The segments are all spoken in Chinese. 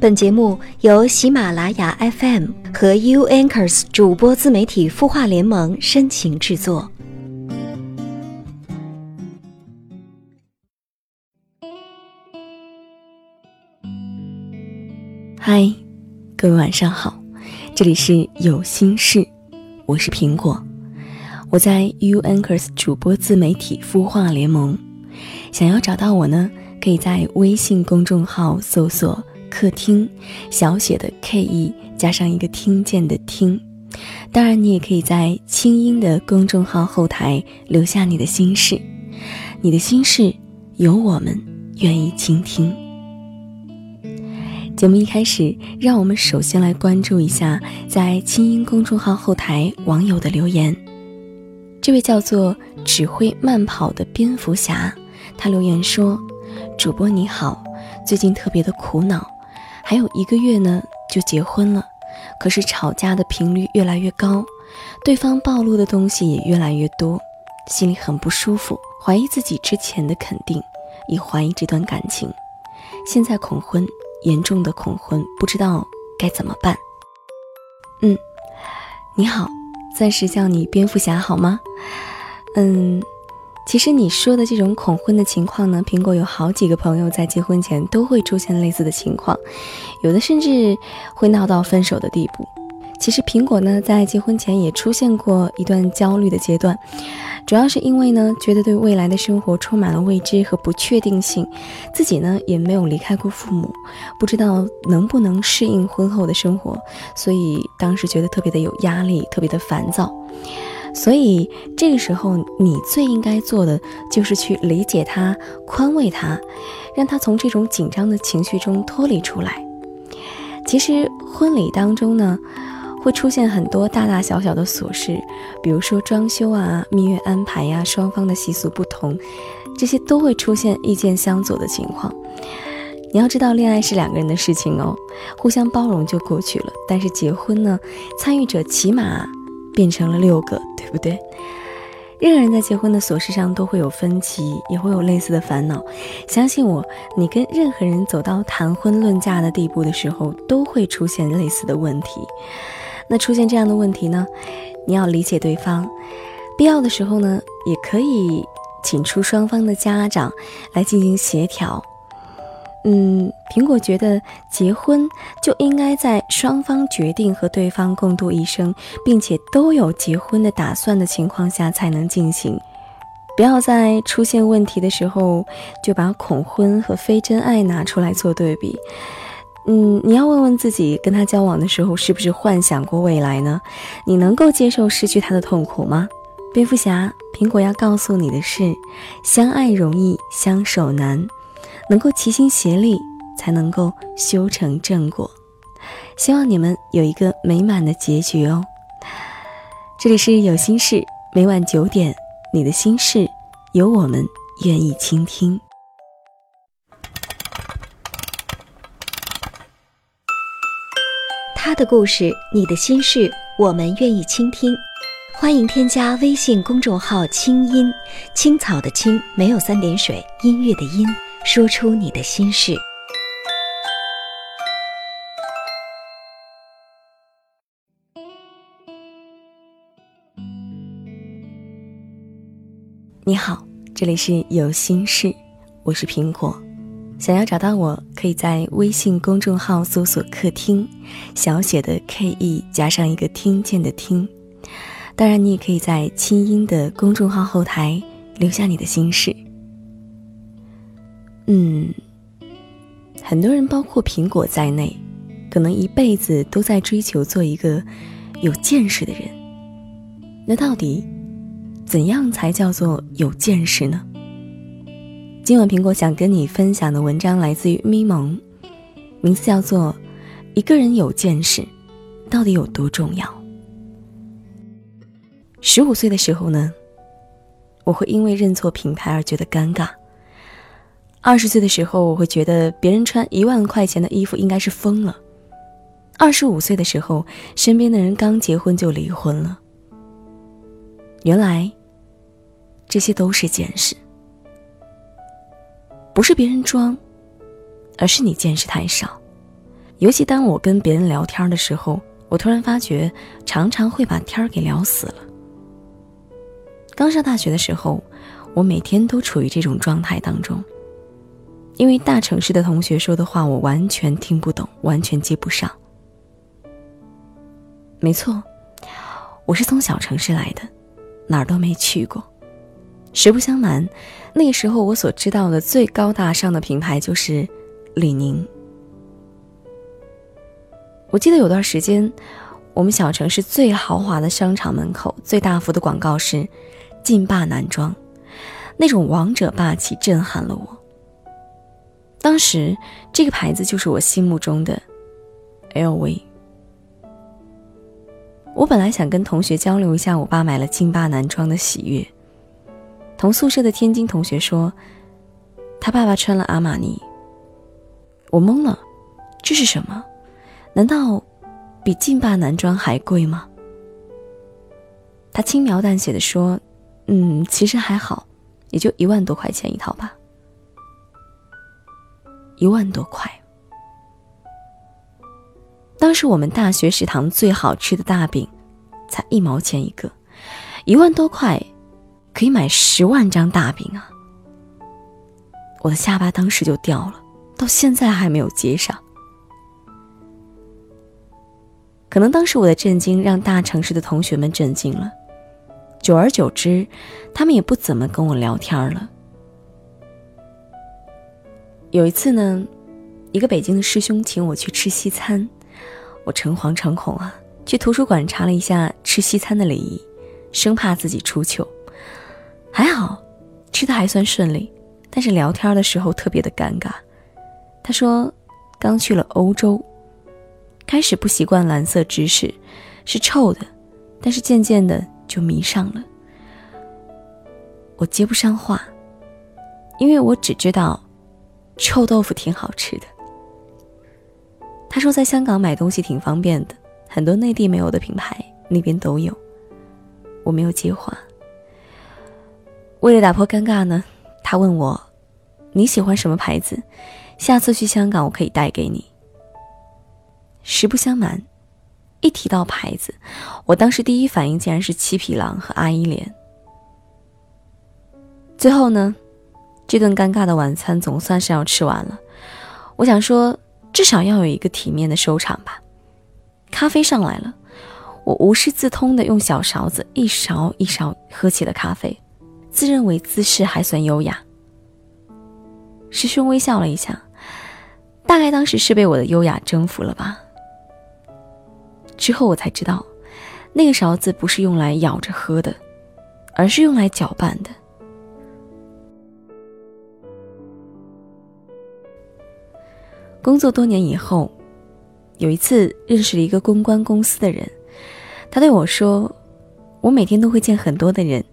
本节目由喜马拉雅 FM 和 U Anchors 主播自媒体孵化联盟深情制作。嗨，各位晚上好，这里是有心事，我是苹果，我在 U Anchors 主播自媒体孵化联盟。想要找到我呢，可以在微信公众号搜索。客厅，小写的 K E 加上一个听见的听，当然你也可以在清音的公众号后台留下你的心事，你的心事有我们愿意倾听。节目一开始，让我们首先来关注一下在清音公众号后台网友的留言。这位叫做只会慢跑的蝙蝠侠，他留言说：“主播你好，最近特别的苦恼。”还有一个月呢，就结婚了，可是吵架的频率越来越高，对方暴露的东西也越来越多，心里很不舒服，怀疑自己之前的肯定，也怀疑这段感情，现在恐婚，严重的恐婚，不知道该怎么办。嗯，你好，暂时叫你蝙蝠侠好吗？嗯。其实你说的这种恐婚的情况呢，苹果有好几个朋友在结婚前都会出现类似的情况，有的甚至会闹到分手的地步。其实苹果呢，在结婚前也出现过一段焦虑的阶段，主要是因为呢，觉得对未来的生活充满了未知和不确定性，自己呢也没有离开过父母，不知道能不能适应婚后的生活，所以当时觉得特别的有压力，特别的烦躁。所以这个时候，你最应该做的就是去理解他、宽慰他，让他从这种紧张的情绪中脱离出来。其实婚礼当中呢，会出现很多大大小小的琐事，比如说装修啊、蜜月安排呀、双方的习俗不同，这些都会出现意见相左的情况。你要知道，恋爱是两个人的事情哦，互相包容就过去了。但是结婚呢，参与者起码。变成了六个，对不对？任何人在结婚的琐事上都会有分歧，也会有类似的烦恼。相信我，你跟任何人走到谈婚论嫁的地步的时候，都会出现类似的问题。那出现这样的问题呢，你要理解对方，必要的时候呢，也可以请出双方的家长来进行协调。嗯，苹果觉得结婚就应该在双方决定和对方共度一生，并且都有结婚的打算的情况下才能进行，不要在出现问题的时候就把恐婚和非真爱拿出来做对比。嗯，你要问问自己，跟他交往的时候是不是幻想过未来呢？你能够接受失去他的痛苦吗？蝙蝠侠，苹果要告诉你的是，相爱容易，相守难。能够齐心协力，才能够修成正果。希望你们有一个美满的结局哦。这里是有心事，每晚九点，你的心事有我们愿意倾听。他的故事，你的心事，我们愿意倾听。欢迎添加微信公众号“清音青草”的青，没有三点水，音乐的音。说出你的心事。你好，这里是有心事，我是苹果。想要找到我，可以在微信公众号搜索“客厅”，小写的 K E 加上一个听见的听。当然，你也可以在清音的公众号后台留下你的心事。嗯，很多人，包括苹果在内，可能一辈子都在追求做一个有见识的人。那到底怎样才叫做有见识呢？今晚苹果想跟你分享的文章来自于咪蒙，名字叫做《一个人有见识到底有多重要》。十五岁的时候呢，我会因为认错品牌而觉得尴尬。二十岁的时候，我会觉得别人穿一万块钱的衣服应该是疯了。二十五岁的时候，身边的人刚结婚就离婚了。原来，这些都是见识，不是别人装，而是你见识太少。尤其当我跟别人聊天的时候，我突然发觉常常会把天儿给聊死了。刚上大学的时候，我每天都处于这种状态当中，因为大城市的同学说的话我完全听不懂，完全接不上。没错，我是从小城市来的，哪儿都没去过。实不相瞒，那个时候我所知道的最高大上的品牌就是李宁。我记得有段时间，我们小城市最豪华的商场门口最大幅的广告是“劲霸男装”，那种王者霸气震撼了我。当时这个牌子就是我心目中的 LV。我本来想跟同学交流一下我爸买了劲霸男装的喜悦，同宿舍的天津同学说，他爸爸穿了阿玛尼。我懵了，这是什么？难道比劲霸男装还贵吗？他轻描淡写的说：“嗯，其实还好，也就一万多块钱一套吧。”一万多块。当时我们大学食堂最好吃的大饼，才一毛钱一个，一万多块，可以买十万张大饼啊！我的下巴当时就掉了，到现在还没有接上。可能当时我的震惊让大城市的同学们震惊了，久而久之，他们也不怎么跟我聊天了。有一次呢，一个北京的师兄请我去吃西餐，我诚惶诚恐啊，去图书馆查了一下吃西餐的礼仪，生怕自己出糗。还好，吃的还算顺利，但是聊天的时候特别的尴尬。他说，刚去了欧洲。开始不习惯蓝色芝士，是臭的，但是渐渐的就迷上了。我接不上话，因为我只知道臭豆腐挺好吃的。他说在香港买东西挺方便的，很多内地没有的品牌那边都有。我没有接话。为了打破尴尬呢，他问我你喜欢什么牌子？下次去香港我可以带给你。实不相瞒，一提到牌子，我当时第一反应竟然是七匹狼和阿依莲。最后呢，这顿尴尬的晚餐总算是要吃完了。我想说，至少要有一个体面的收场吧。咖啡上来了，我无师自通的用小勺子一勺一勺喝起了咖啡，自认为姿势还算优雅。师兄微笑了一下，大概当时是被我的优雅征服了吧。之后我才知道，那个勺子不是用来舀着喝的，而是用来搅拌的。工作多年以后，有一次认识了一个公关公司的人，他对我说：“我每天都会见很多的人，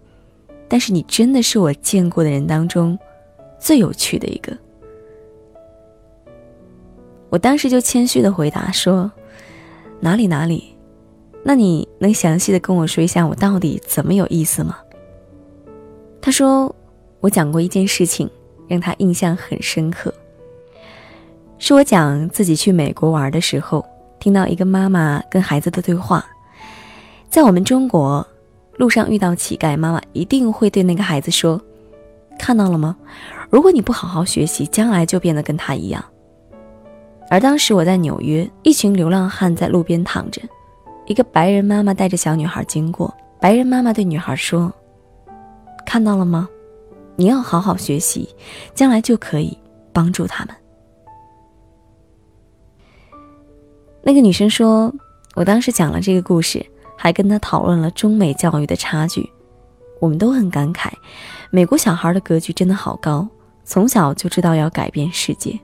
但是你真的是我见过的人当中最有趣的一个。”我当时就谦虚的回答说。哪里哪里？那你能详细的跟我说一下我到底怎么有意思吗？他说，我讲过一件事情，让他印象很深刻。是我讲自己去美国玩的时候，听到一个妈妈跟孩子的对话。在我们中国，路上遇到乞丐，妈妈一定会对那个孩子说：“看到了吗？如果你不好好学习，将来就变得跟他一样。”而当时我在纽约，一群流浪汉在路边躺着，一个白人妈妈带着小女孩经过。白人妈妈对女孩说：“看到了吗？你要好好学习，将来就可以帮助他们。”那个女生说：“我当时讲了这个故事，还跟她讨论了中美教育的差距。我们都很感慨，美国小孩的格局真的好高，从小就知道要改变世界。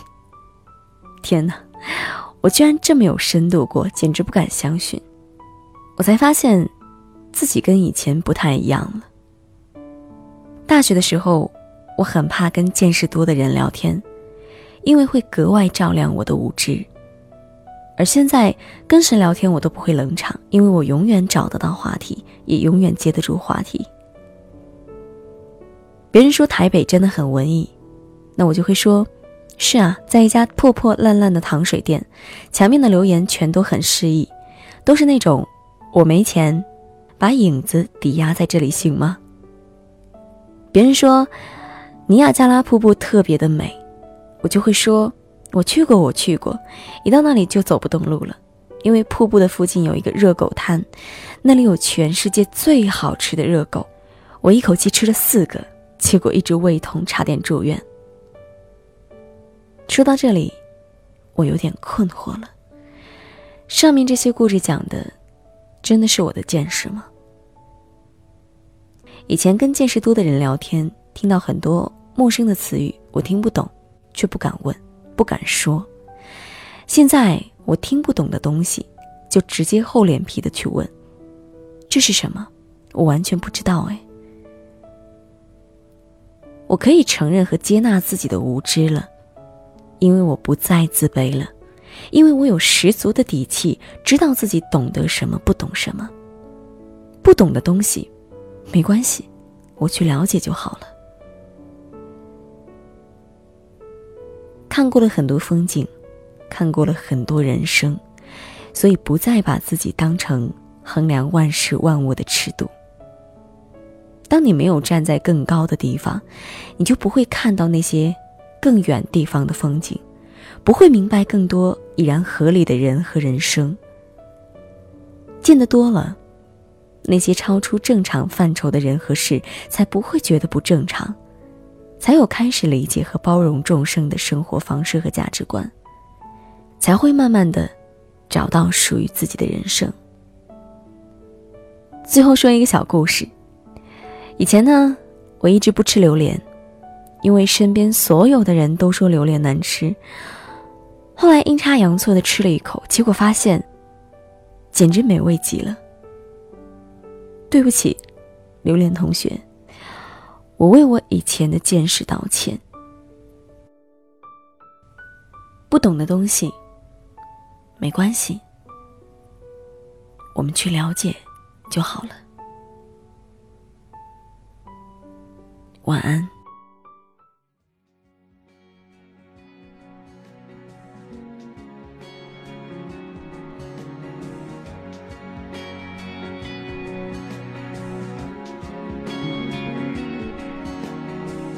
”天哪，我居然这么有深度过，简直不敢相信！我才发现，自己跟以前不太一样了。大学的时候，我很怕跟见识多的人聊天，因为会格外照亮我的无知。而现在跟谁聊天，我都不会冷场，因为我永远找得到话题，也永远接得住话题。别人说台北真的很文艺，那我就会说。是啊，在一家破破烂烂的糖水店，墙面的留言全都很诗意，都是那种“我没钱，把影子抵押在这里行吗？”别人说尼亚加拉瀑布特别的美，我就会说：“我去过，我去过，一到那里就走不动路了，因为瀑布的附近有一个热狗摊，那里有全世界最好吃的热狗，我一口气吃了四个，结果一直胃痛，差点住院。”说到这里，我有点困惑了。上面这些故事讲的，真的是我的见识吗？以前跟见识多的人聊天，听到很多陌生的词语，我听不懂，却不敢问，不敢说。现在我听不懂的东西，就直接厚脸皮的去问：“这是什么？”我完全不知道。哎，我可以承认和接纳自己的无知了。因为我不再自卑了，因为我有十足的底气，知道自己懂得什么，不懂什么。不懂的东西，没关系，我去了解就好了。看过了很多风景，看过了很多人生，所以不再把自己当成衡量万事万物的尺度。当你没有站在更高的地方，你就不会看到那些。更远地方的风景，不会明白更多已然合理的人和人生。见得多了，那些超出正常范畴的人和事，才不会觉得不正常，才有开始理解和包容众生的生活方式和价值观，才会慢慢的找到属于自己的人生。最后说一个小故事，以前呢，我一直不吃榴莲。因为身边所有的人都说榴莲难吃，后来阴差阳错的吃了一口，结果发现简直美味极了。对不起，榴莲同学，我为我以前的见识道歉。不懂的东西没关系，我们去了解就好了。晚安。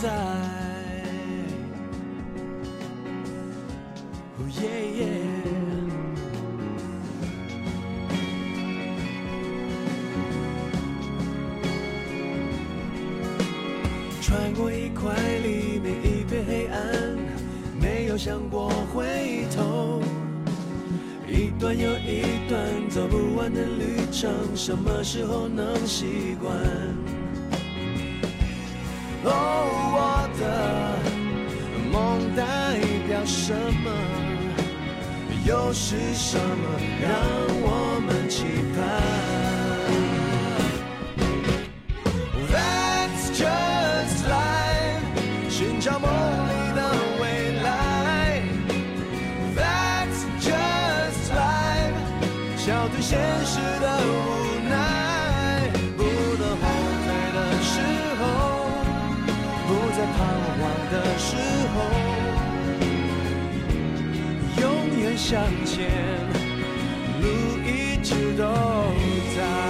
都在。穿过一块黎明，一片黑暗，没有想过回头。一段又一段走不完的旅程，什么时候能习惯？哦，我的梦代表什么？又是什么让我们期盼？向前，路一直都在。